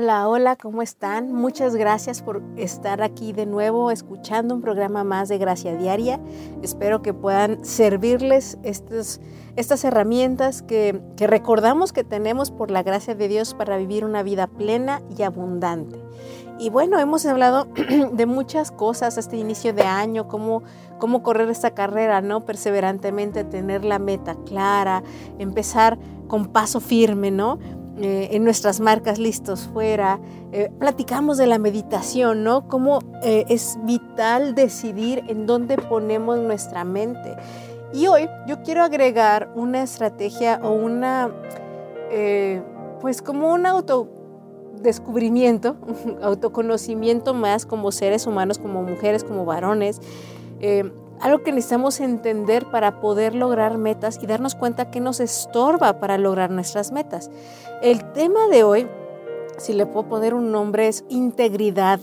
Hola, hola, ¿cómo están? Muchas gracias por estar aquí de nuevo escuchando un programa más de Gracia Diaria. Espero que puedan servirles estos, estas herramientas que, que recordamos que tenemos por la gracia de Dios para vivir una vida plena y abundante. Y bueno, hemos hablado de muchas cosas este inicio de año, cómo, cómo correr esta carrera, ¿no? Perseverantemente, tener la meta clara, empezar con paso firme, ¿no? Eh, en nuestras marcas listos fuera. Eh, platicamos de la meditación, ¿no? Cómo eh, es vital decidir en dónde ponemos nuestra mente. Y hoy yo quiero agregar una estrategia o una, pues como un autodescubrimiento, autoconocimiento más como seres humanos, como mujeres, como varones algo que necesitamos entender para poder lograr metas y darnos cuenta que nos estorba para lograr nuestras metas. El tema de hoy, si le puedo poner un nombre, es integridad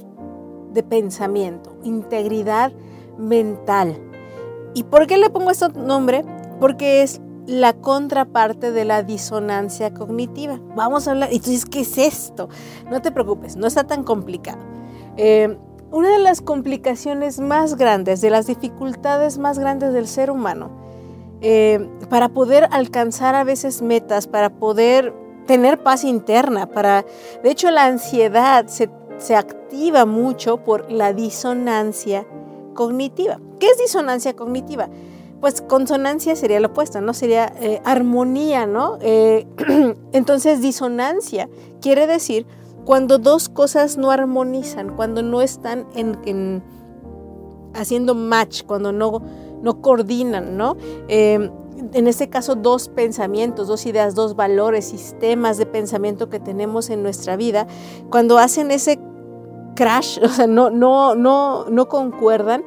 de pensamiento, integridad mental. ¿Y por qué le pongo este nombre? Porque es la contraparte de la disonancia cognitiva. Vamos a hablar, dices, ¿qué es esto? No te preocupes, no está tan complicado. Eh, una de las complicaciones más grandes, de las dificultades más grandes del ser humano, eh, para poder alcanzar a veces metas, para poder tener paz interna, para, de hecho la ansiedad se, activa mucho por la disonancia cognitiva. ¿Qué es disonancia cognitiva? Pues consonancia sería lo opuesto, ¿no? Sería eh, armonía, ¿no? Eh, entonces disonancia quiere decir cuando dos cosas no armonizan, cuando no están en, haciendo match, cuando no, no coordinan, ¿no? Em, en este caso, dos pensamientos, dos ideas, dos valores, sistemas de pensamiento que tenemos en nuestra vida, cuando hacen ese crash, o sea, no, no, no, no concuerdan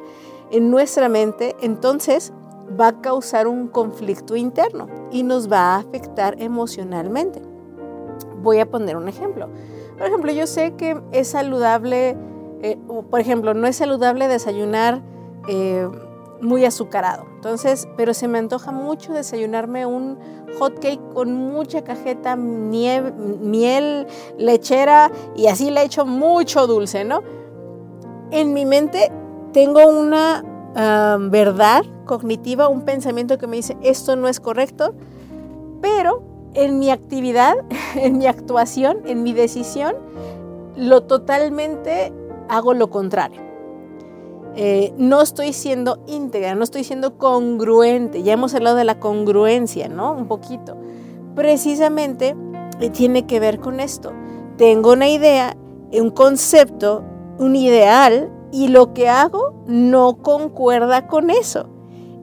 en nuestra mente, entonces va a causar un conflicto interno y nos va a afectar emocionalmente. Voy a poner un ejemplo. Por ejemplo, yo sé que es saludable, eh, por ejemplo, no es saludable desayunar eh, muy azucarado. Entonces, pero se me antoja mucho desayunarme un hot cake con mucha cajeta, miel, lechera y así le echo mucho dulce, ¿no? En mi mente tengo una verdad cognitiva, un pensamiento que me dice esto no es correcto, pero en mi actividad, en mi actuación, en mi decisión, lo totalmente hago lo contrario. Eh, no estoy siendo íntegra, no estoy siendo congruente. Ya hemos hablado de la congruencia, ¿no? Un poquito. Precisamente eh, tiene que ver con esto. Tengo una idea, un concepto, un ideal y lo que hago no concuerda con eso.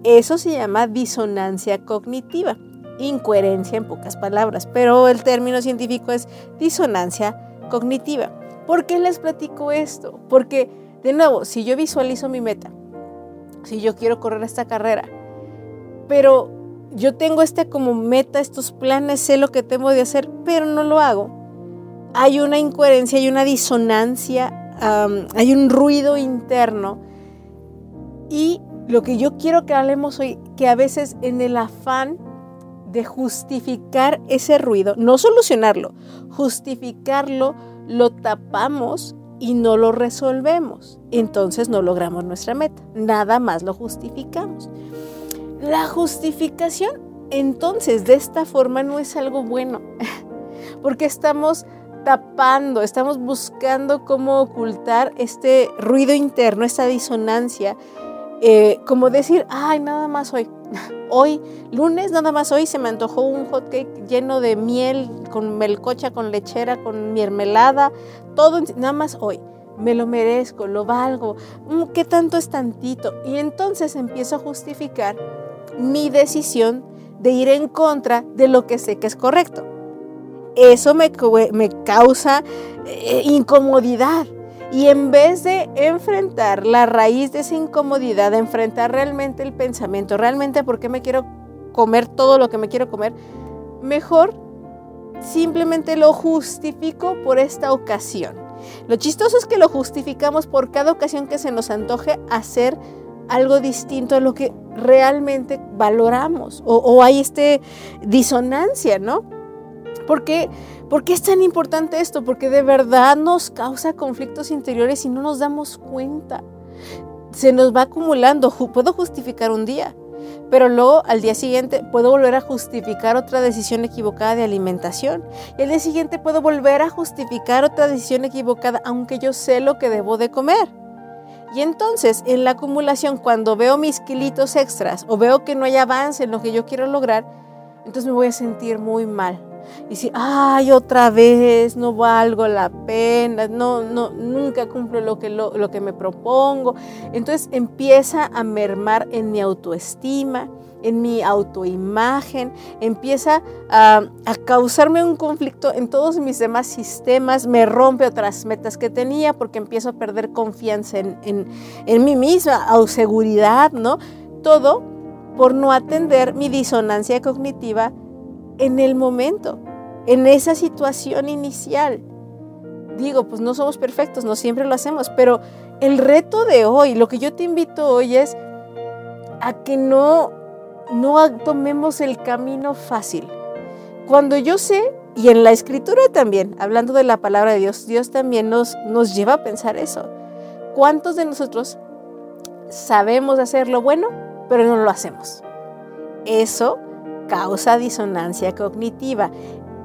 Eso se llama disonancia cognitiva incoherencia en pocas palabras, pero el término científico es disonancia cognitiva. ¿Por qué les platico esto? Porque, de nuevo, si yo visualizo mi meta, si yo quiero correr esta carrera, pero yo tengo este como meta, estos planes, sé lo que tengo de hacer, pero no lo hago, hay una incoherencia, hay una disonancia, hay un ruido interno y lo que yo quiero que hablemos hoy, que a veces en el afán de justificar ese ruido, no solucionarlo, justificarlo, lo tapamos y no lo resolvemos. Entonces no logramos nuestra meta. Nada más lo justificamos. La justificación, entonces, de esta forma no es algo bueno, porque estamos tapando, estamos buscando cómo ocultar este ruido interno, esta disonancia, eh, como decir, ay, nada más hoy, Hoy, lunes, nada más hoy se me antojó un hot cake lleno de miel, con melcocha, con lechera, con mermelada, todo, nada más hoy. Me lo merezco, lo valgo. Mm, ¿Qué tanto es tantito? Y entonces empiezo a justificar mi decisión de ir en contra de lo que sé que es correcto. Eso me, me causa eh, incomodidad. Y en vez de enfrentar la raíz de esa incomodidad, de enfrentar realmente el pensamiento, realmente por qué me quiero comer todo lo que me quiero comer, mejor simplemente lo justifico por esta ocasión. Lo chistoso es que lo justificamos por cada ocasión que se nos antoje hacer algo distinto a lo que realmente valoramos o, hay este disonancia, ¿no? ¿Por qué? ¿Por qué es tan importante esto? Porque de verdad nos causa conflictos interiores y no nos damos cuenta. Se nos va acumulando. Puedo justificar un día, pero luego al día siguiente puedo volver a justificar otra decisión equivocada de alimentación. Y al día siguiente puedo volver a justificar otra decisión equivocada, aunque yo sé lo que debo de comer. Y entonces, en la acumulación, cuando veo mis kilitos extras o veo que no hay avance en lo que yo quiero lograr, entonces me voy a sentir muy mal. Y si, ay, otra vez, no valgo la pena, no, no, nunca cumplo lo que, lo, que me propongo. Entonces empieza a mermar en mi autoestima, en mi autoimagen, empieza a, causarme un conflicto en todos mis demás sistemas, me rompe otras metas que tenía porque empiezo a perder confianza en, en, en mí misma, o seguridad, ¿no? Todo por no atender mi disonancia cognitiva en el momento, en esa situación inicial. Digo, pues no somos perfectos, no siempre lo hacemos, pero el reto de hoy, lo que yo te invito hoy es a que no, no tomemos el camino fácil. Cuando yo sé, y en la escritura también, hablando de la palabra de Dios, Dios también nos, nos lleva a pensar eso. ¿Cuántos de nosotros sabemos hacer lo bueno, pero no lo hacemos? Eso causa disonancia cognitiva.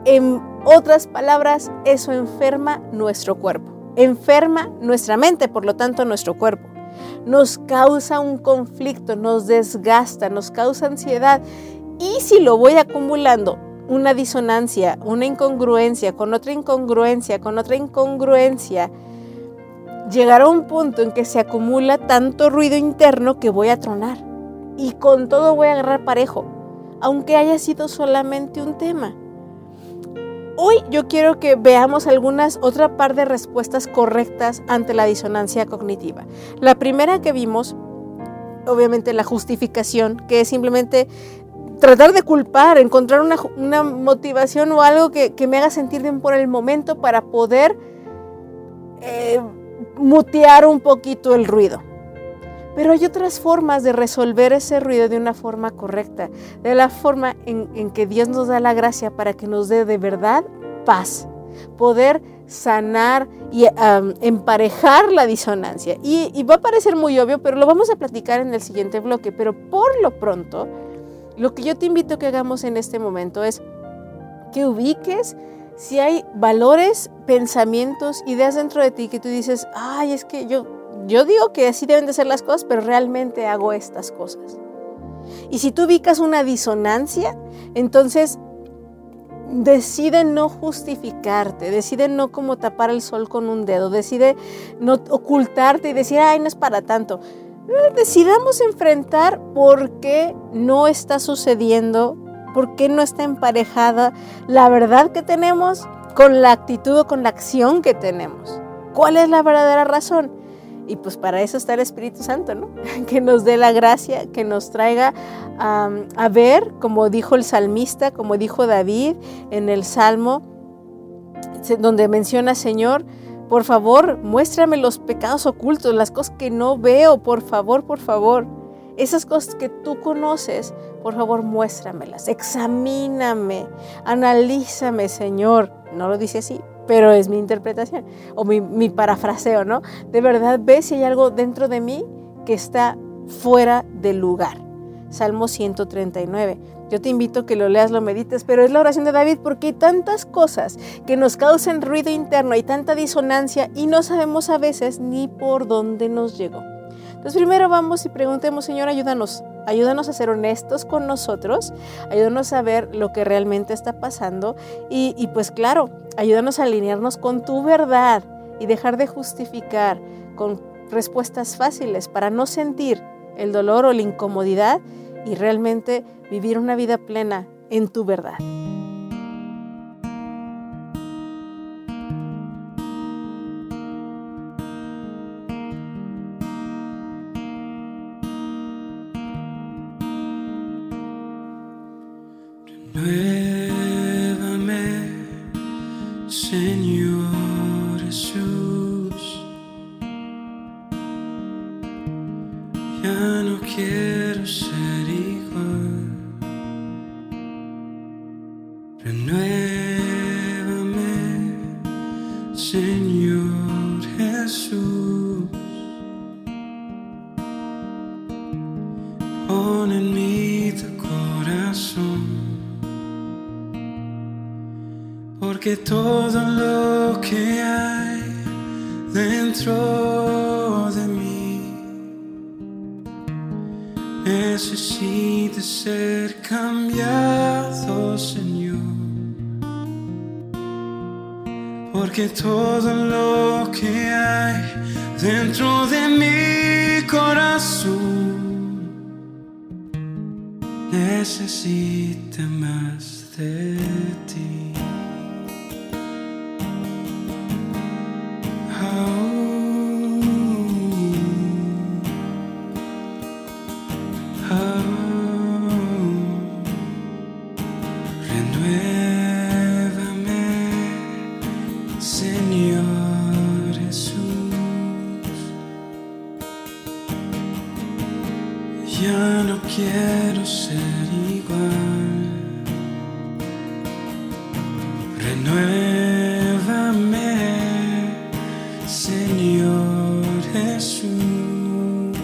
En otras palabras, eso enferma nuestro cuerpo, enferma nuestra mente, por lo tanto nuestro cuerpo. Nos causa un conflicto, nos desgasta, nos causa ansiedad. Y si lo voy acumulando, una disonancia, una incongruencia, con otra incongruencia, con otra incongruencia, llegará un punto en que se acumula tanto ruido interno que voy a tronar. Y con todo voy a agarrar parejo aunque haya sido solamente un tema. Hoy yo quiero que veamos algunas, otra par de respuestas correctas ante la disonancia cognitiva. La primera que vimos, obviamente la justificación, que es simplemente tratar de culpar, encontrar una, motivación o algo que, me haga sentir bien por el momento para poder eh, mutear un poquito el ruido. Pero hay otras formas de resolver ese ruido de una forma correcta, de la forma en, que Dios nos da la gracia para que nos dé de verdad paz, poder sanar y emparejar la disonancia. Y, y va a parecer muy obvio, pero lo vamos a platicar en el siguiente bloque. Pero por lo pronto, lo que yo te invito a que hagamos en este momento es que ubiques si hay valores, pensamientos, ideas dentro de ti que tú dices, ay, es que yo yo digo que así deben de ser las cosas, pero realmente hago estas cosas. Y si tú ubicas una disonancia, entonces decide no justificarte, decide no como tapar el sol con un dedo, decide no ocultarte y decir, ay, no es para tanto. Eh, decidamos enfrentar por qué no está sucediendo, por qué no está emparejada la verdad que tenemos con la actitud o con la acción que tenemos. ¿Cuál es la verdadera razón? Y pues para eso está el Espíritu Santo, ¿no? Que nos dé la gracia, que nos traiga a ver, como dijo el salmista, como dijo David en el Salmo, donde menciona, Señor, por favor, muéstrame los pecados ocultos, las cosas que no veo, por favor, por favor. Esas cosas que tú conoces, por favor, muéstramelas, examíname, analízame, Señor. No lo dice así, pero es mi interpretación o mi, parafraseo, ¿no? De verdad, ve si hay algo dentro de mí que está fuera del lugar. Salmo 139. Yo te invito a que lo leas, lo medites, pero es la oración de David porque hay tantas cosas que nos causan ruido interno, hay tanta disonancia y no sabemos a veces ni por dónde nos llegó. Entonces primero vamos y preguntemos, Señor, ayúdanos, ayúdanos a ser honestos con nosotros, ayúdanos a ver lo que realmente está pasando y, pues claro, ayúdanos a alinearnos con tu verdad y dejar de justificar con respuestas fáciles para no sentir el dolor o la incomodidad y realmente vivir una vida plena en tu verdad. Hey. Jesús.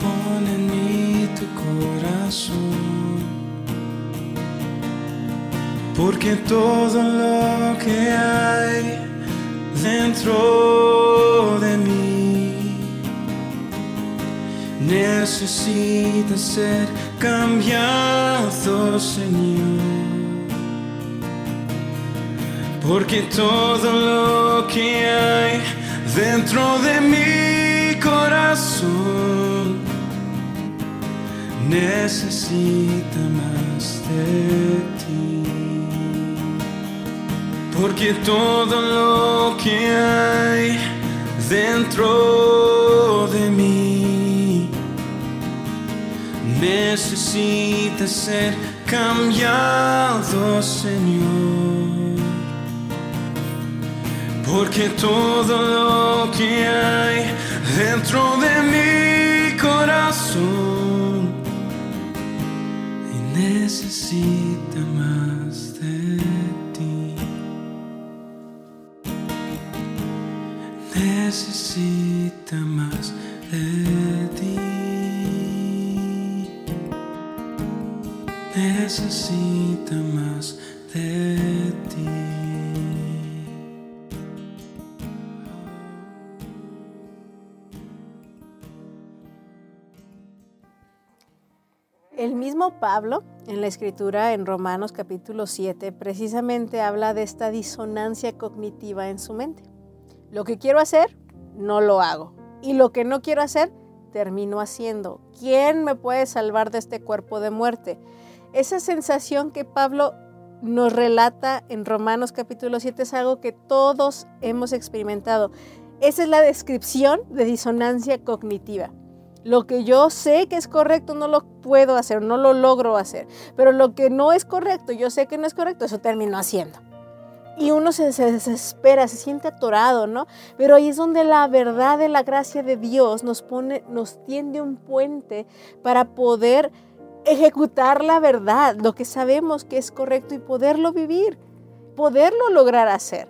Pon en tu corazón. Porque todo lo que hay dentro de mí necesita ser cambiado, Señor. Porque todo lo que hay dentro de mi corazón necesita más de ti. Porque todo lo que hay dentro de mí necesita ser cambiado, Señor. Porque todo lo que hay dentro de mi corazón necesita más de ti. Necesita más de ti. Necesita más Pablo, en la escritura en Romanos capítulo 7, precisamente habla de esta disonancia cognitiva en su mente. Lo que quiero hacer, no lo hago. Y lo que no quiero hacer, termino haciendo. ¿Quién me puede salvar de este cuerpo de muerte? Esa sensación que Pablo nos relata en Romanos capítulo 7 es algo que todos hemos experimentado. Esa es la descripción de disonancia cognitiva. Lo que yo sé que es correcto no lo puedo hacer, no lo logro hacer. Pero lo que no es correcto, yo sé que no es correcto, eso termino haciendo. Y uno se, se desespera, se siente atorado, ¿no? Pero ahí es donde la verdad de la gracia de Dios nos pone, nos tiende un puente para poder ejecutar la verdad, lo que sabemos que es correcto y poderlo vivir, poderlo lograr hacer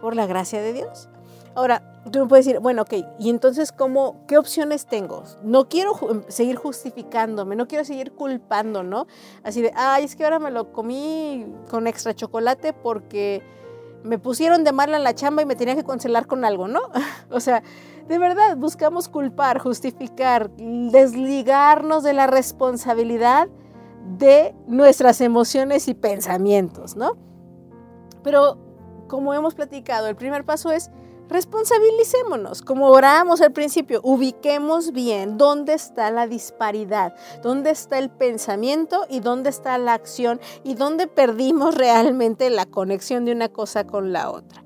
por la gracia de Dios. Ahora, tú me puedes decir, bueno, ok, y entonces, ¿cómo, ¿qué opciones tengo? No quiero seguir justificándome, no quiero seguir culpando, ¿no? Así de, ay, es que ahora me lo comí con extra chocolate porque me pusieron de mala en la chamba y me tenía que cancelar con algo, ¿no? o sea, de verdad, buscamos culpar, justificar, desligarnos de la responsabilidad de nuestras emociones y pensamientos, ¿no? Pero, como hemos platicado, el primer paso es responsabilicémonos, como oramos al principio, ubiquemos bien dónde está la disparidad, dónde está el pensamiento y dónde está la acción y dónde perdimos realmente la conexión de una cosa con la otra.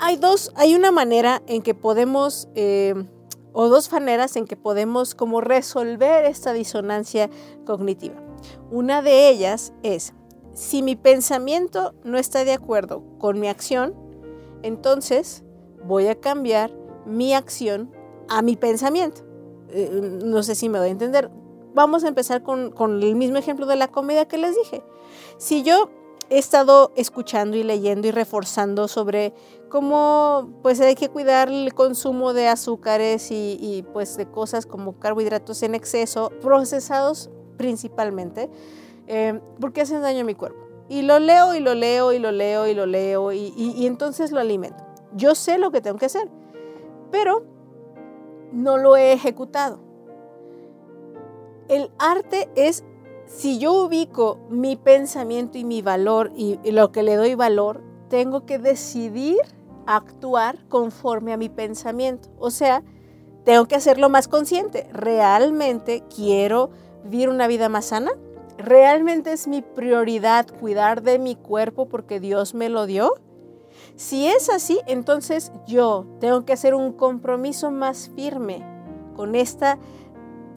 Hay dos, hay una manera en que podemos, eh, o dos maneras en que podemos como resolver esta disonancia cognitiva. Una de ellas es, si mi pensamiento no está de acuerdo con mi acción, entonces voy a cambiar mi acción a mi pensamiento. Eh, no sé si me voy a entender. Vamos a empezar con, con el mismo ejemplo de la comida que les dije. Si yo he estado escuchando y leyendo y reforzando sobre cómo pues hay que cuidar el consumo de azúcares y, pues de cosas como carbohidratos en exceso, procesados principalmente, eh, porque hacen daño a mi cuerpo. Y lo leo y lo leo y lo leo y lo leo y, entonces lo alimento. Yo sé lo que tengo que hacer, pero no lo he ejecutado. El arte es si yo ubico mi pensamiento y mi valor y, lo que le doy valor, tengo que decidir actuar conforme a mi pensamiento. O sea, tengo que hacerlo más consciente. ¿Realmente quiero vivir una vida más sana? ¿Realmente es mi prioridad cuidar de mi cuerpo porque Dios me lo dio? Si es así, entonces yo tengo que hacer un compromiso más firme con, esta,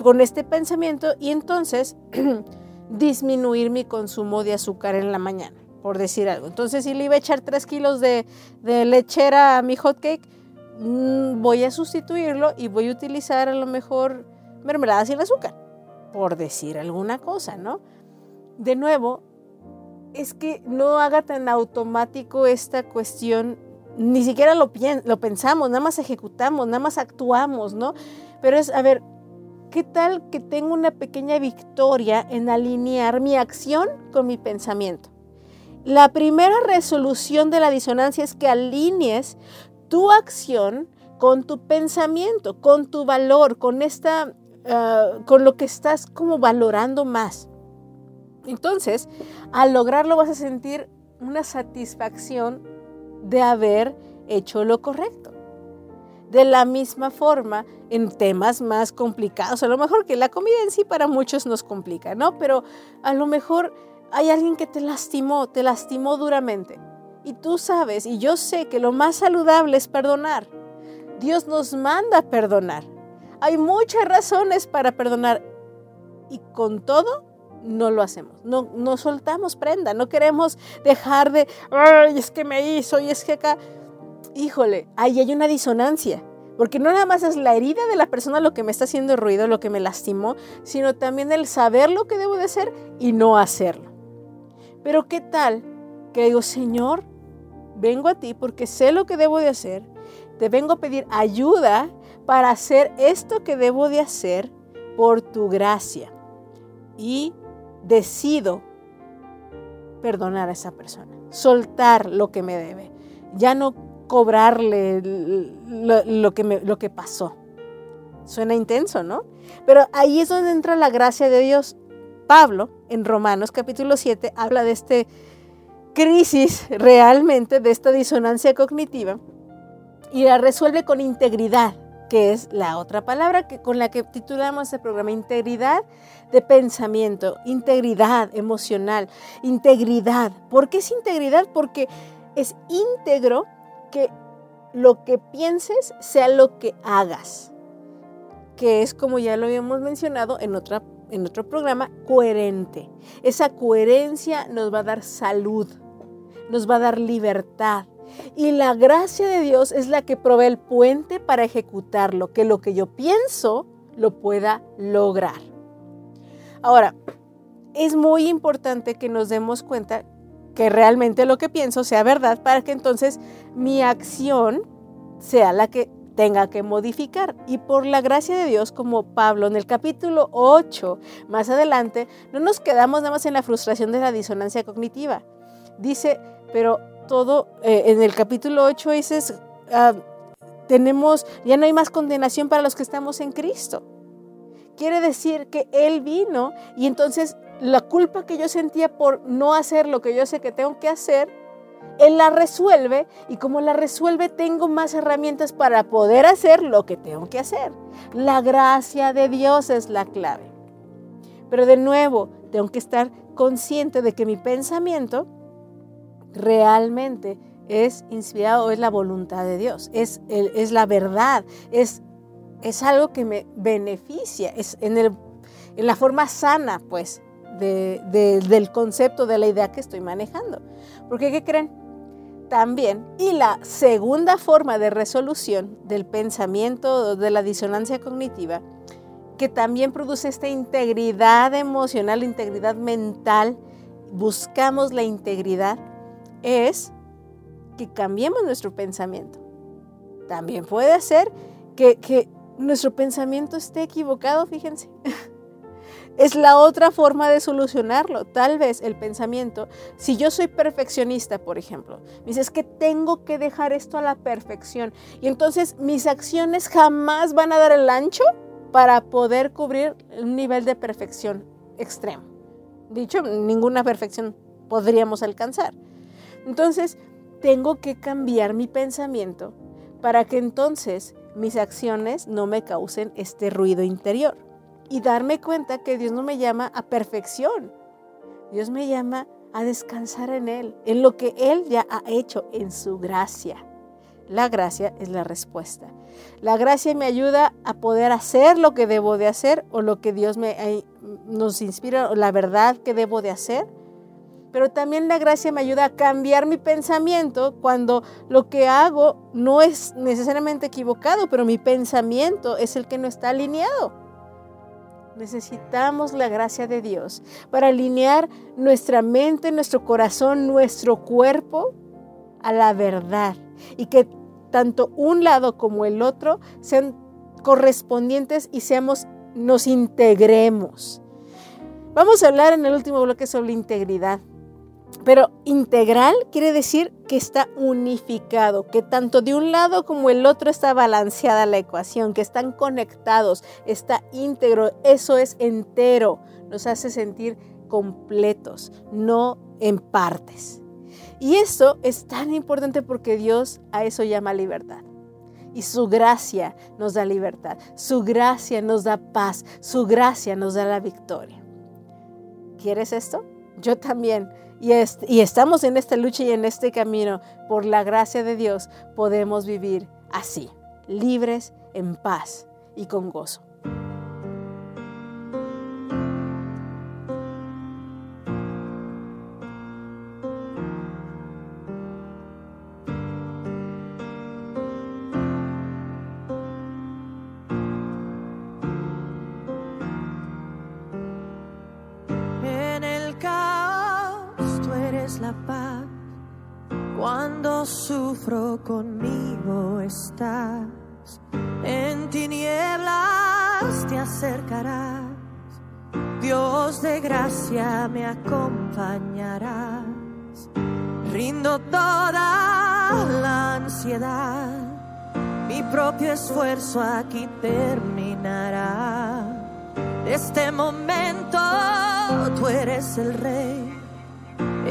con este pensamiento y entonces disminuir mi consumo de azúcar en la mañana, por decir algo. Entonces, si le iba a echar 3 kilos de, lechera a mi hot cake, mm, voy a sustituirlo y voy a utilizar a lo mejor mermelada sin azúcar, por decir alguna cosa, ¿no? De nuevo, es que no haga tan automático esta cuestión, ni siquiera lo, pensamos, nada más ejecutamos, nada más actuamos, ¿no? Pero es, a ver, ¿Qué tal que tengo una pequeña victoria en alinear mi acción con mi pensamiento? La primera resolución de la disonancia es que alinees tu acción con tu pensamiento, con tu valor, con esta, ah, con lo que estás como valorando más. Entonces, al lograrlo vas a sentir una satisfacción de haber hecho lo correcto. De la misma forma, en temas más complicados, a lo mejor que la comida en sí para muchos nos complica, ¿no? Pero a lo mejor hay alguien que te lastimó, te lastimó duramente. Y tú sabes, y yo sé que lo más saludable es perdonar. Dios nos manda perdonar. Hay muchas razones para perdonar. Y con todo, no lo hacemos. No, no soltamos prenda. No queremos dejar de, ay, es que me hizo, y es que acá híjole, ahí hay una disonancia. Porque no nada más es la herida de la persona lo que me está haciendo ruido, lo que me lastimó, sino también el saber lo que debo de hacer y no hacerlo. Pero ¿qué tal que digo, Señor, vengo a ti porque sé lo que debo de hacer, te vengo a pedir ayuda para hacer esto que debo de hacer por tu gracia. Y decido perdonar a esa persona, soltar lo que me debe. Ya no cobrarle lo, que lo que pasó. Suena intenso, ¿no? Pero ahí es donde entra la gracia de Dios. Pablo, en Romanos capítulo 7, habla de este crisis realmente, de esta disonancia cognitiva, y la resuelve con integridad, que es la otra palabra que, con la que titulamos este programa, integridad de pensamiento, integridad emocional, integridad. ¿Por qué es integridad? Porque es íntegro que lo que pienses sea lo que hagas, que es como ya lo habíamos mencionado en, otra, en otro programa, coherente. Esa coherencia nos va a dar salud, nos va a dar libertad. Y la gracia de Dios es la que provee el puente para ejecutarlo, que lo que yo pienso lo pueda lograr. Ahora, es muy importante que nos demos cuenta que realmente lo que pienso sea verdad para que entonces mi acción sea la que tenga que modificar. Y por la gracia de Dios, como Pablo en el capítulo 8, más adelante, no nos quedamos nada más en la frustración de la disonancia cognitiva. Dice, pero todo, eh, en el capítulo 8 dices, ah, tenemos, ya no hay más condenación para los que estamos en Cristo. Quiere decir que Él vino y entonces la culpa que yo sentía por no hacer lo que yo sé que tengo que hacer, Él la resuelve y como la resuelve tengo más herramientas para poder hacer lo que tengo que hacer. La gracia de Dios es la clave. Pero de nuevo, tengo que estar consciente de que mi pensamiento realmente es inspirado, es la voluntad de Dios, es, es la verdad, es, es algo que me beneficia, es en, el, en la forma sana, pues, del concepto, de la idea que estoy manejando. Porque, ¿qué creen? también, y la segunda forma de resolución del pensamiento, de la disonancia cognitiva, que también produce esta integridad emocional, integridad mental, buscamos la integridad, es que cambiemos nuestro pensamiento. También puede ser que, que nuestro pensamiento esté equivocado, fíjense. Es la otra forma de solucionarlo. Tal vez el pensamiento, si yo soy perfeccionista, por ejemplo, me dices que tengo que dejar esto a la perfección y entonces mis acciones jamás van a dar el ancho para poder cubrir un nivel de perfección extremo. Dicho, ninguna perfección podríamos alcanzar. Entonces, tengo que cambiar mi pensamiento para que entonces mis acciones no me causen este ruido interior y darme cuenta que Dios no me llama a perfección. Dios me llama a descansar en Él, en lo que Él ya ha hecho, en su gracia. La gracia es la respuesta. La gracia me ayuda a poder hacer lo que debo de hacer o lo que Dios nos inspira, la verdad que debo de hacer. Pero también la gracia me ayuda a cambiar mi pensamiento cuando lo que hago no es necesariamente equivocado, pero mi pensamiento es el que no está alineado. Necesitamos la gracia de Dios para alinear nuestra mente, nuestro corazón, nuestro cuerpo a la verdad y que tanto un lado como el otro sean correspondientes y seamos nos integremos. Vamos a hablar en el último bloque sobre integridad. Pero integral quiere decir que está unificado, que tanto de un lado como el otro está balanceada la ecuación, que están conectados, está íntegro, eso es entero, nos hace sentir completos, no en partes. Y eso es tan importante porque Dios a eso llama libertad. Y su gracia nos da libertad, su gracia nos da paz, su gracia nos da la victoria. ¿Quieres esto? Yo también y, estamos en esta lucha y en este camino, por la gracia de Dios, podemos vivir así, libres, en paz y con gozo. Me acompañarás. Rindo toda la ansiedad. Mi propio esfuerzo aquí terminará. este momento tú eres el rey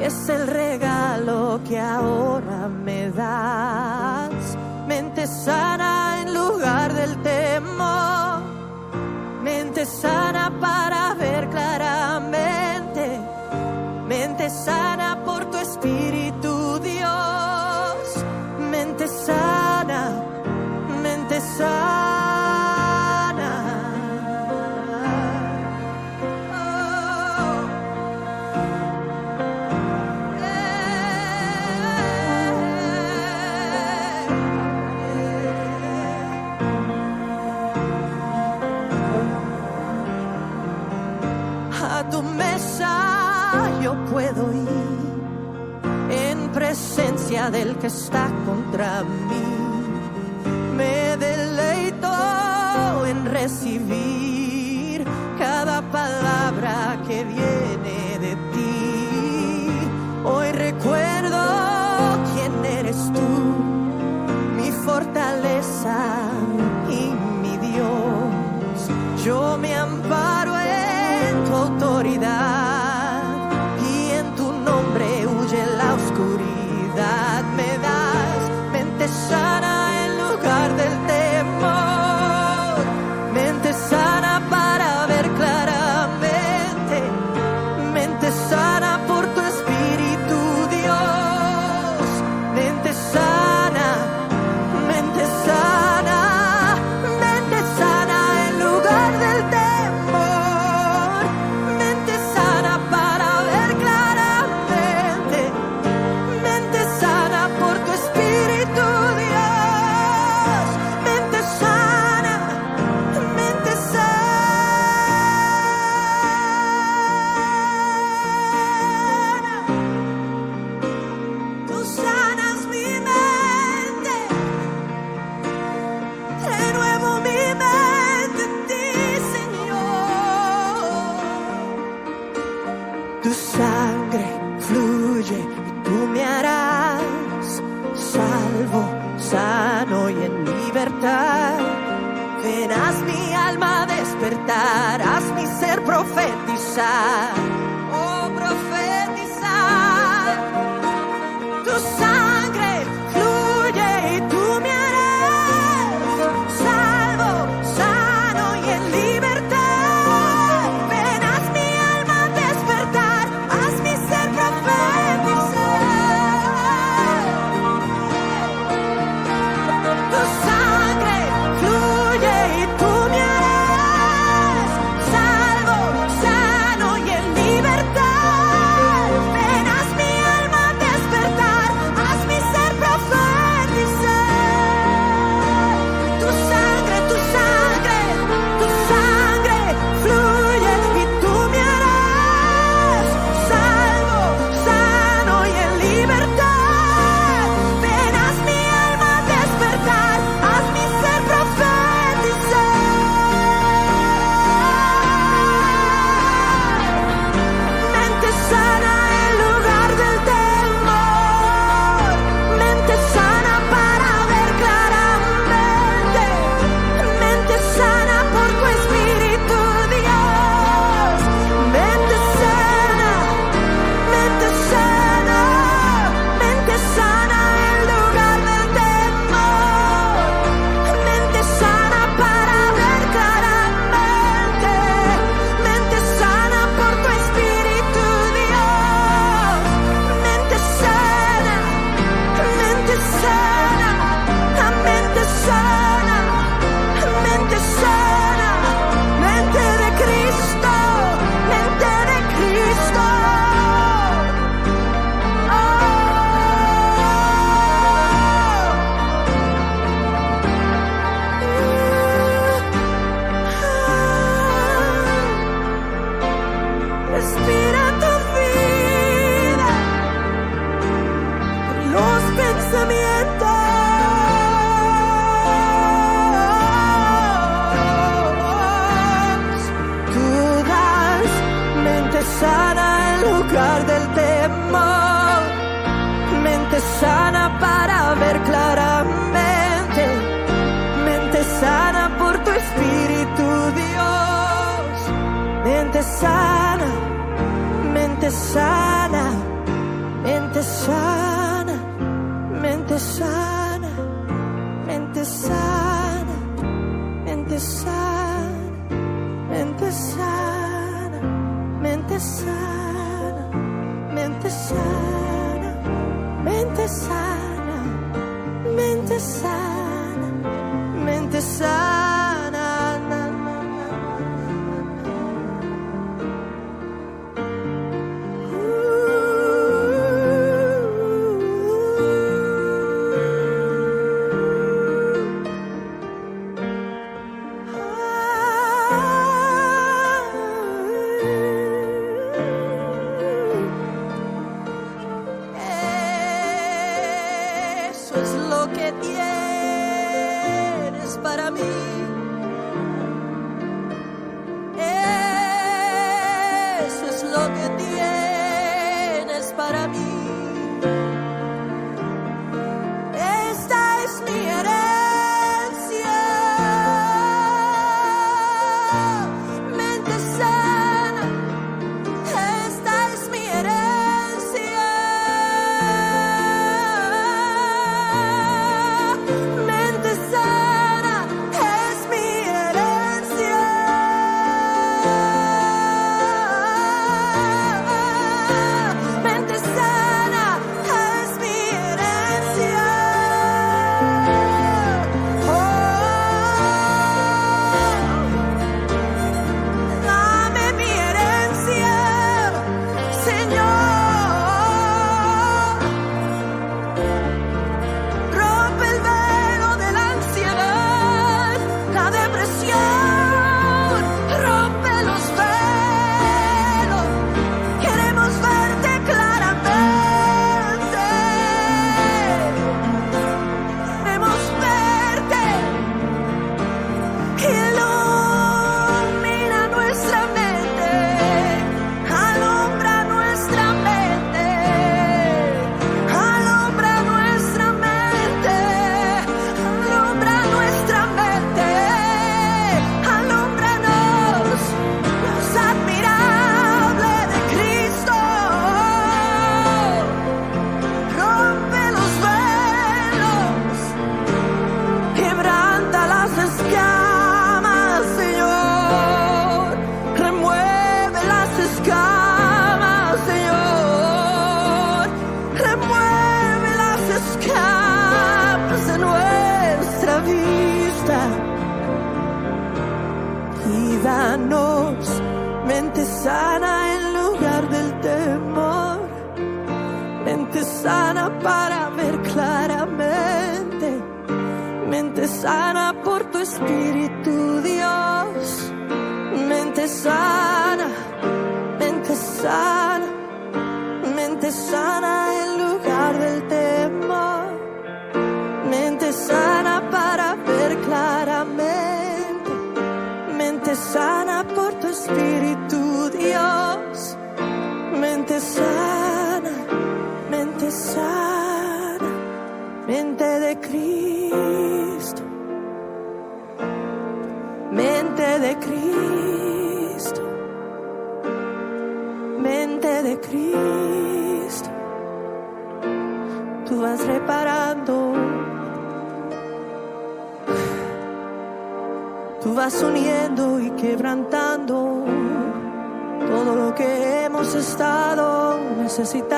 es el regalo que ahora me das. Del que está contra mí. this quebrantando todo lo que hemos estado necesitando.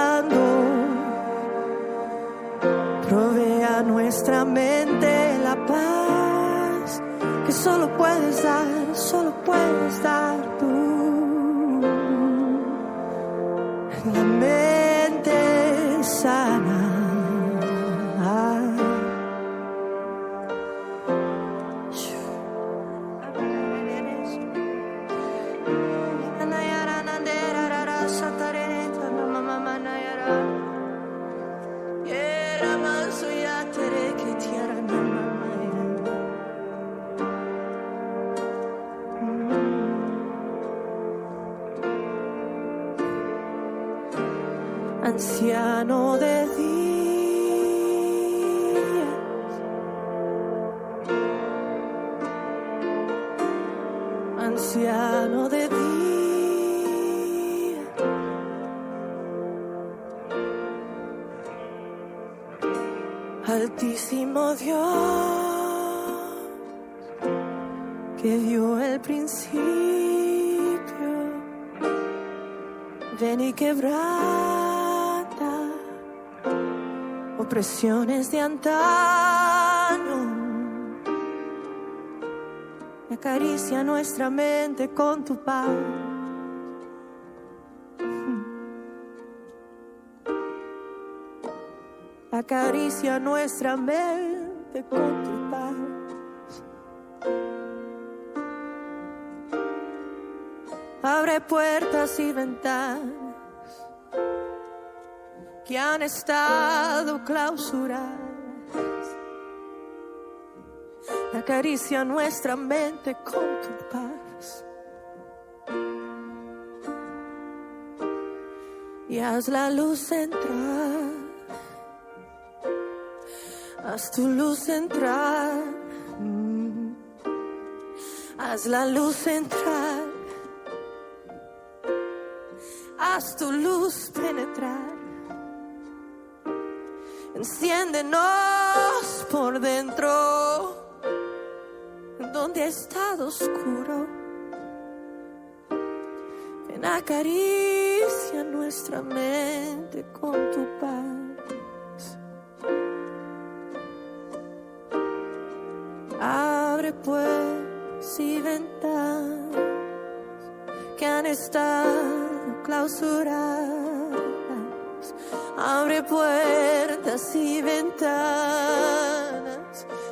El principio, ven y quebranta opresiones de antaño. Acaricia nuestra mente con tu paz. Acaricia nuestra mente con tu paz. Abre puertas y ventanas que han estado clausuradas. Acaricia nuestra mente con tu paz. Y haz la luz entrar. Haz tu luz entrar. Mm. Haz la luz entrar. Haz tu luz penetrar. Enciéndenos por dentro, donde ha estado oscuro. Ven, acaricia nuestra mente con tu paz. Abre pues y ventanas han estado clausuradas. Abre puertas y ventanas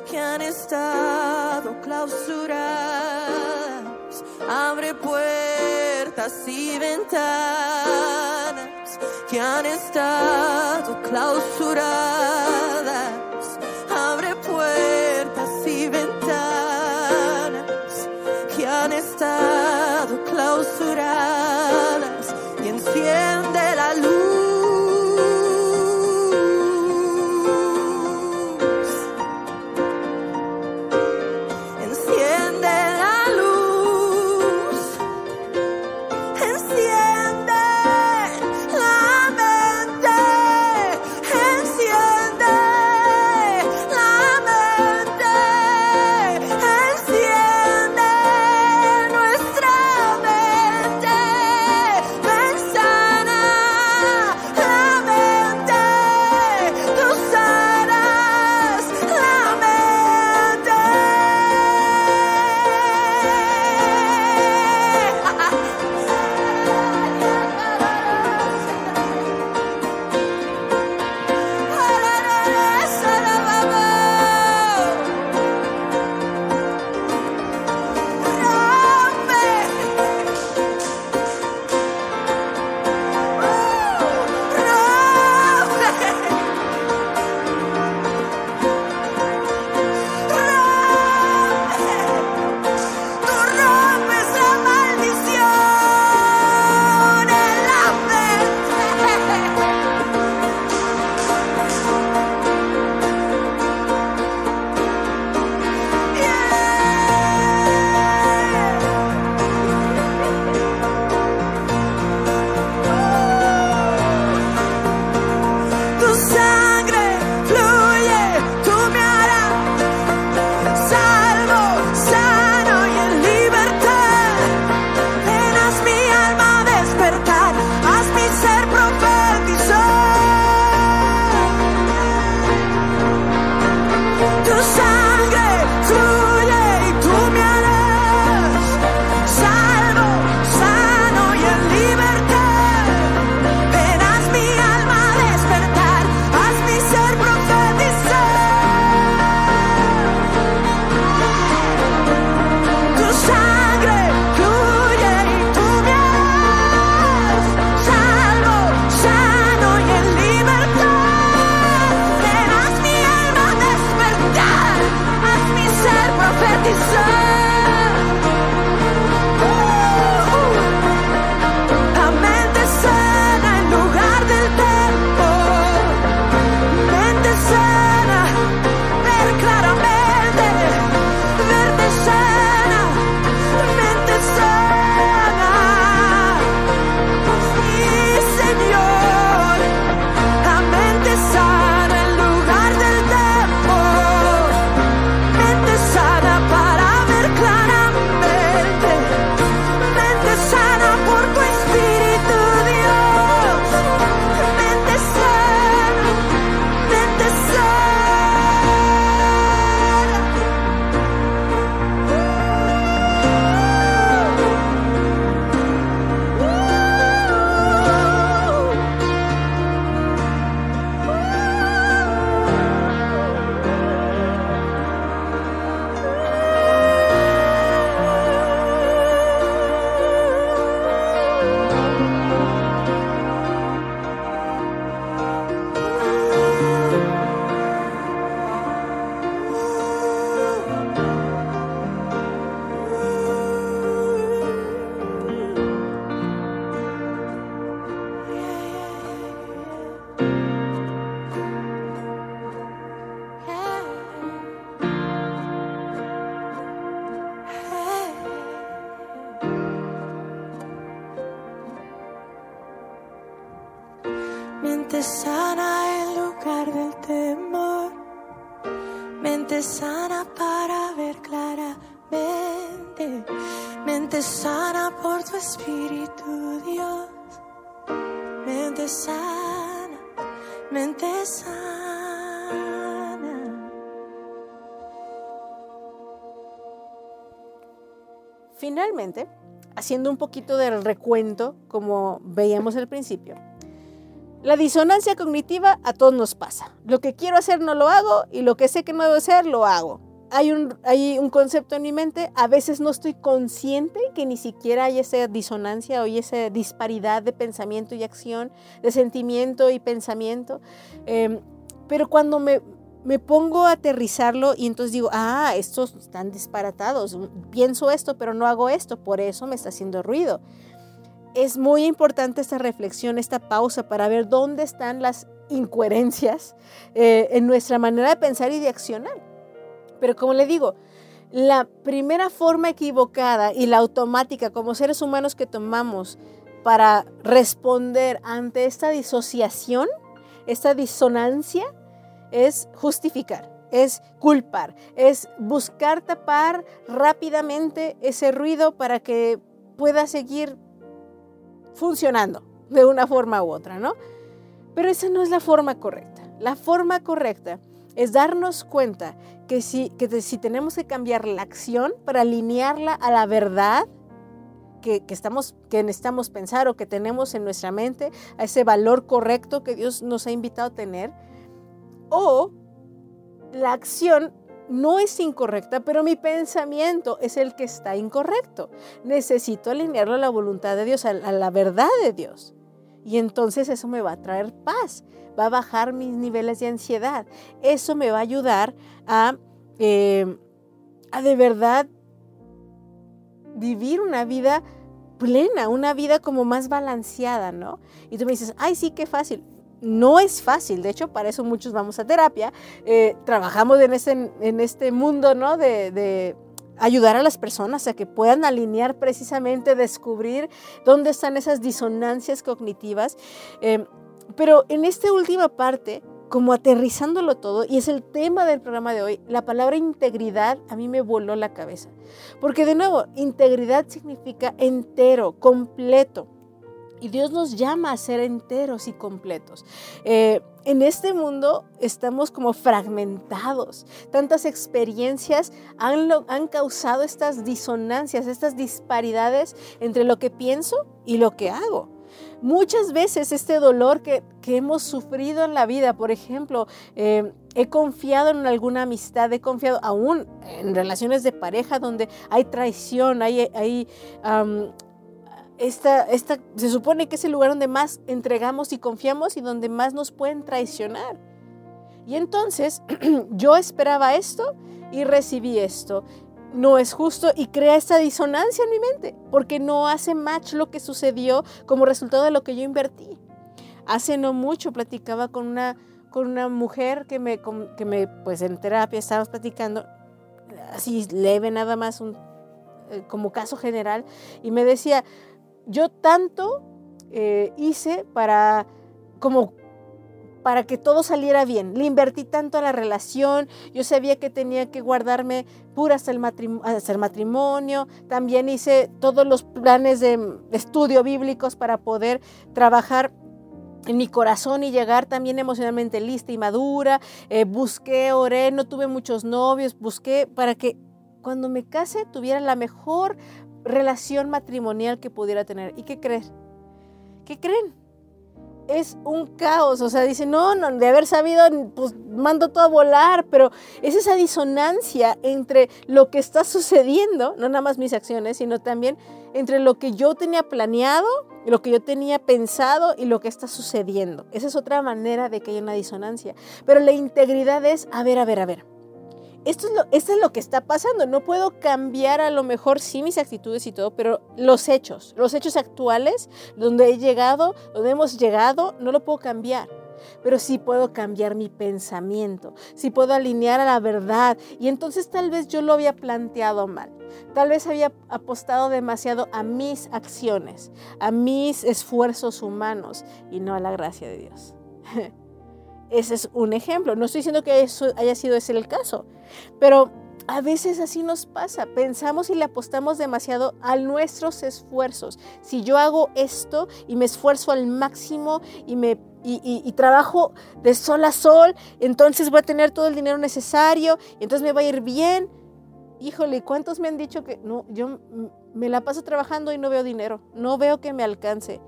que han estado clausuradas. Abre puertas y ventanas que han estado clausuradas. Abre puertas y ventanas que han estado clausuradas y enciende Haciendo un poquito del recuento, como veíamos al principio, la disonancia cognitiva a todos nos pasa. Lo que quiero hacer no lo hago y lo que sé que no debo hacer lo hago. Hay un, hay un concepto en mi mente, a veces no estoy consciente que ni siquiera hay esa disonancia o esa disparidad de pensamiento y acción, de sentimiento y pensamiento. Eh, pero cuando me, me pongo a aterrizarlo y entonces digo, ah, estos están disparatados, pienso esto, pero no hago esto, por eso me está haciendo ruido. Es muy importante esta reflexión, esta pausa para ver dónde están las incoherencias eh, en nuestra manera de pensar y de accionar. Pero como le digo, la primera forma equivocada y la automática como seres humanos que tomamos para responder ante esta disociación, esta disonancia, es justificar, es culpar, es buscar tapar rápidamente ese ruido para que pueda seguir funcionando de una forma u otra, ¿no? Pero esa no es la forma correcta. La forma correcta es darnos cuenta que si, que si tenemos que cambiar la acción para alinearla a la verdad que, que estamos, que necesitamos pensar o que tenemos en nuestra mente, a ese valor correcto que Dios nos ha invitado a tener, o la acción no es incorrecta, pero mi pensamiento es el que está incorrecto. Necesito alinearlo a la voluntad de Dios, a, la verdad de Dios. Y entonces eso me va a traer paz, va a bajar mis niveles de ansiedad. Eso me va a ayudar a, eh, a de verdad vivir una vida plena, una vida como más balanceada, ¿no? Y tú me dices, ay, sí, qué fácil. No es fácil, de hecho, para eso muchos vamos a terapia. Eh, trabajamos en este, mundo, ¿no? De, de ayudar a las personas a que puedan alinear precisamente, descubrir dónde están esas disonancias cognitivas. Eh, pero en esta última parte, como aterrizándolo todo, y es el tema del programa de hoy, la palabra integridad a mí me voló la cabeza. Porque de nuevo, integridad significa entero, completo. Y Dios nos llama a ser enteros y completos. Eh, en este mundo estamos como fragmentados. Tantas experiencias han, han, causado estas disonancias, estas disparidades entre lo que pienso y lo que hago. Muchas veces este dolor que, que hemos sufrido en la vida, por ejemplo, eh, he confiado en alguna amistad, he confiado aún en relaciones de pareja donde hay traición, hay, hay esta, esta, se supone que es el lugar donde más entregamos y confiamos y donde más nos pueden traicionar. Y entonces yo esperaba esto y recibí esto. No es justo y crea esta disonancia en mi mente porque no hace match lo que sucedió como resultado de lo que yo invertí. Hace no mucho platicaba con una, con una mujer que me, que me, pues en terapia estábamos platicando, así leve nada más, un, eh, como caso general, y me decía, yo tanto eh, hice para como para que todo saliera bien. Le invertí tanto a la relación, yo sabía que tenía que guardarme pura hasta el, matrimonio, también hice todos los planes de estudio bíblicos para poder trabajar en mi corazón y llegar también emocionalmente lista y madura. Eh, busqué, oré, no tuve muchos novios, busqué para que cuando me case tuviera la mejor relación matrimonial que pudiera tener. ¿Y qué creen? ¿Qué creen? Es un caos, o sea, dice, no, no, de haber sabido, pues mando todo a volar, pero es esa disonancia entre lo que está sucediendo, no nada más mis acciones, sino también entre lo que yo tenía planeado, lo que yo tenía pensado y lo que está sucediendo. Esa es otra manera de que haya una disonancia. Pero la integridad es, a ver, a ver, a ver esto es, lo, esto es lo que está pasando. No puedo cambiar a lo mejor sí mis actitudes y todo, pero los hechos, los hechos actuales, donde he llegado, donde hemos llegado, no lo puedo cambiar. Pero sí puedo cambiar mi pensamiento, sí puedo alinear a la verdad. Y entonces tal vez yo lo había planteado mal. Tal vez había apostado demasiado a mis acciones, a mis esfuerzos humanos y no a la gracia de Dios. Ese es un ejemplo. No estoy diciendo que eso haya sido ese el caso, pero a veces así nos pasa. Pensamos y le apostamos demasiado a nuestros esfuerzos. Si yo hago esto y me esfuerzo al máximo y me y, trabajo de sol a sol, entonces voy a tener todo el dinero necesario y entonces me va a ir bien. Híjole, ¿cuántos me han dicho que no, yo me la paso trabajando y no veo dinero? No veo que me alcance.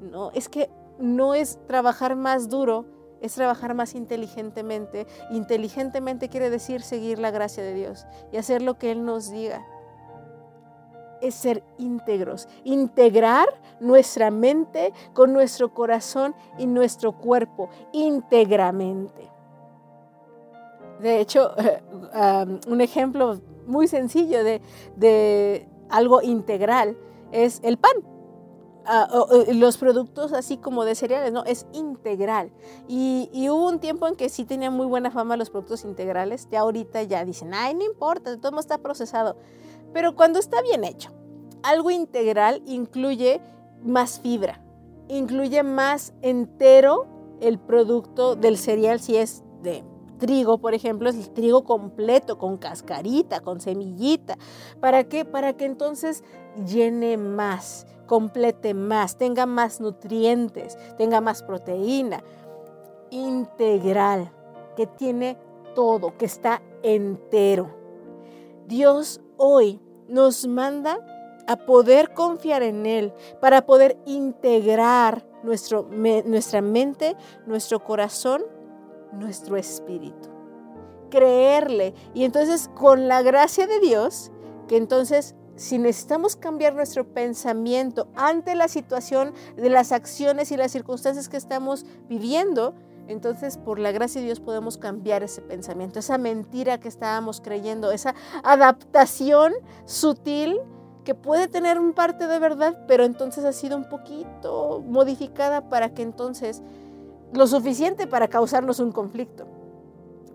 No, es que no es trabajar más duro, es trabajar más inteligentemente. Inteligentemente quiere decir seguir la gracia de Dios y hacer lo que Él nos diga. Es ser íntegros, integrar nuestra mente con nuestro corazón y nuestro cuerpo íntegramente. De hecho, un ejemplo muy sencillo de, de algo integral es el pan Ah, los productos así como de cereales, no, es integral. Y, hubo un tiempo en que sí tenían muy buena fama los productos integrales, ya ahorita ya dicen, ay, no importa, todo está procesado. Pero cuando está bien hecho, algo integral incluye más fibra, incluye más entero el producto del cereal si es de trigo, por ejemplo, es el trigo completo, con cascarita, con semillita. ¿Para qué? Para que entonces llene más complete más, tenga más nutrientes, tenga más proteína, integral, que tiene todo, que está entero. Dios hoy nos manda a poder confiar en Él, para poder integrar nuestro, nuestra mente, nuestro corazón, nuestro espíritu. Creerle. Y entonces con la gracia de Dios, que entonces si necesitamos cambiar nuestro pensamiento ante la situación de las acciones y las circunstancias que estamos viviendo, entonces por la gracia de Dios podemos cambiar ese pensamiento, esa mentira que estábamos creyendo, esa adaptación sutil que puede tener un parte de verdad, pero entonces ha sido un poquito modificada para que entonces lo suficiente para causarnos un conflicto.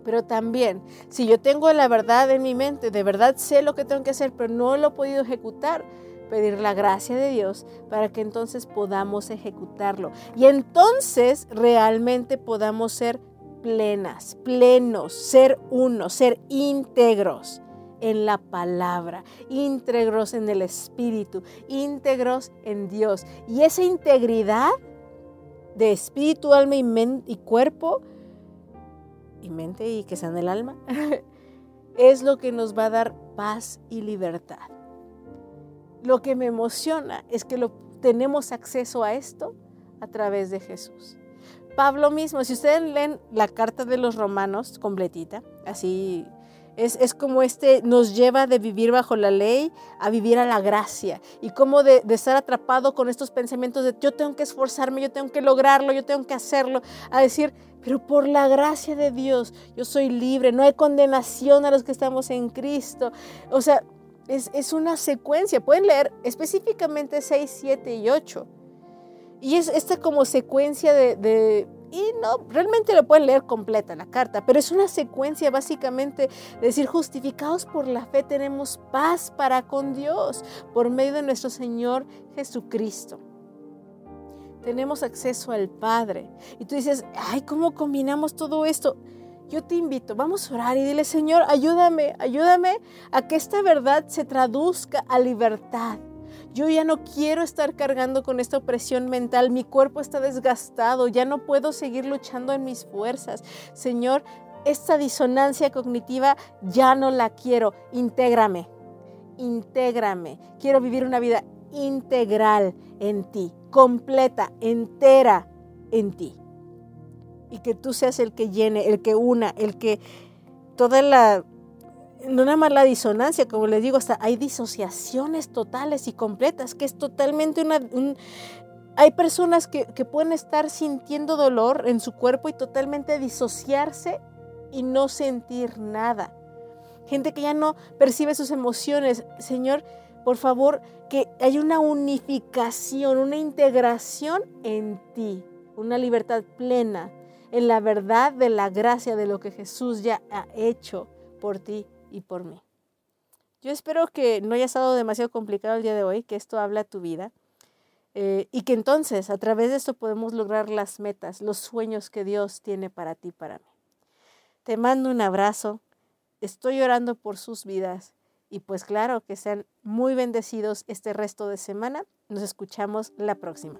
Pero también, si yo tengo la verdad en mi mente, de verdad sé lo que tengo que hacer, pero no lo he podido ejecutar, pedir la gracia de Dios para que entonces podamos ejecutarlo. Y entonces realmente podamos ser plenas, plenos, ser uno, ser íntegros. en la palabra, íntegros en el Espíritu, íntegros en Dios. Y esa integridad de espíritu, alma y, y cuerpo, y mente y que sea en el alma, es lo que nos va a dar paz y libertad. Lo que me emociona es que lo, tenemos acceso a esto a través de Jesús. Pablo mismo, si ustedes leen la carta de los romanos completita, así es, como este nos lleva de vivir bajo la ley a vivir a la gracia. Y como de, de, estar atrapado con estos pensamientos de yo tengo que esforzarme, yo tengo que lograrlo, yo tengo que hacerlo, a decir, pero por la gracia de Dios yo soy libre, no hay condenación a los que estamos en Cristo. O sea, es, es una secuencia, pueden leer específicamente 6, 7 y 8 y es esta como secuencia de, y no, realmente lo pueden leer completa la carta, pero es una secuencia básicamente de decir, justificados por la fe tenemos paz para con Dios por medio de nuestro Señor Jesucristo. Tenemos acceso al Padre. Y tú dices, ay, ¿cómo combinamos todo esto? Yo te invito, vamos a orar y dile, Señor, ayúdame, ayúdame a que esta verdad se traduzca a libertad yo ya no quiero estar cargando con esta opresión mental, mi cuerpo está desgastado, ya no puedo seguir luchando en mis fuerzas. Señor, esta disonancia cognitiva ya no la quiero, intégrame, intégrame. Quiero vivir una vida integral en ti, completa, entera en ti. Y que tú seas el que llene, el que una, el que toda la no nada más la disonancia, como les digo, hasta hay disociaciones totales y completas, que es totalmente una... hay personas que, que pueden estar sintiendo dolor en su cuerpo y totalmente disociarse y no sentir nada. Gente que ya no percibe sus emociones. Señor, por favor, que haya una unificación, una integración en ti, una libertad plena en la verdad de la gracia de lo que Jesús ya ha hecho por ti y por mí. Yo espero que no haya estado demasiado complicado el día de hoy, que esto habla tu vida eh, y que entonces a través de esto podemos lograr las metas, los sueños que Dios tiene para ti y para mí. Te mando un abrazo, estoy orando por sus vidas y pues claro que sean muy bendecidos este resto de semana. Nos escuchamos la próxima.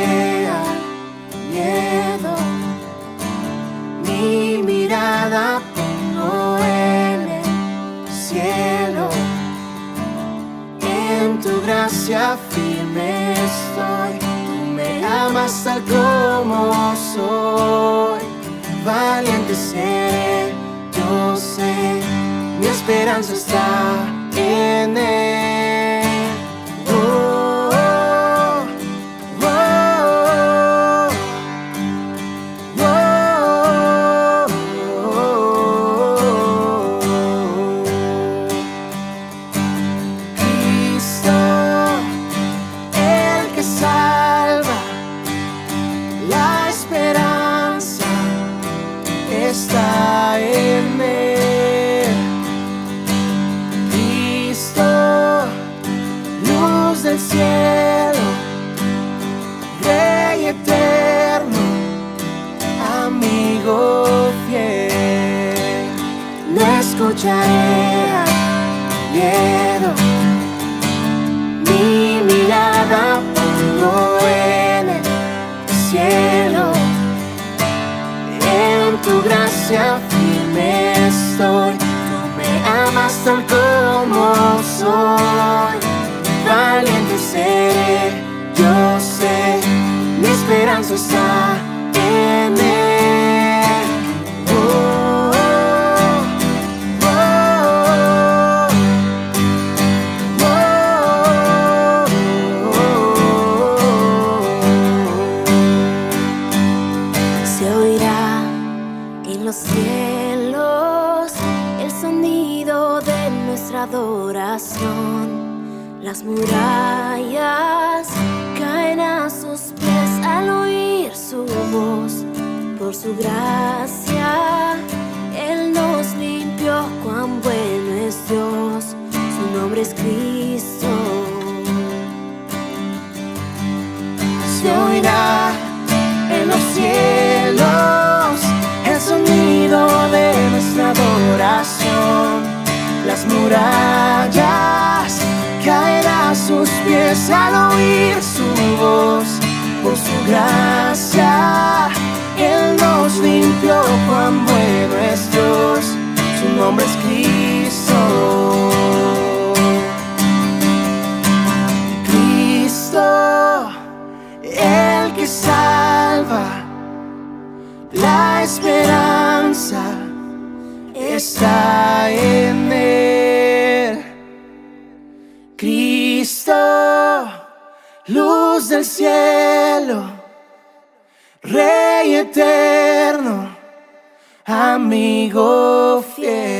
Oh, oh, oh, Se oirá en los cielos el sonido de nuestra adoración, las murallas Por su gracia, Él nos limpió, cuán bueno es Dios, su nombre es Cristo. Se oirá en los cielos el sonido de nuestra adoración. Las murallas caerán a sus pies al oír su voz. Por su gracia, limpió, cuán bueno es Dios. Su nombre es Cristo. Cristo, el que salva, la esperanza está en él. Cristo, luz del cielo, Rey eterno, amigo fiel.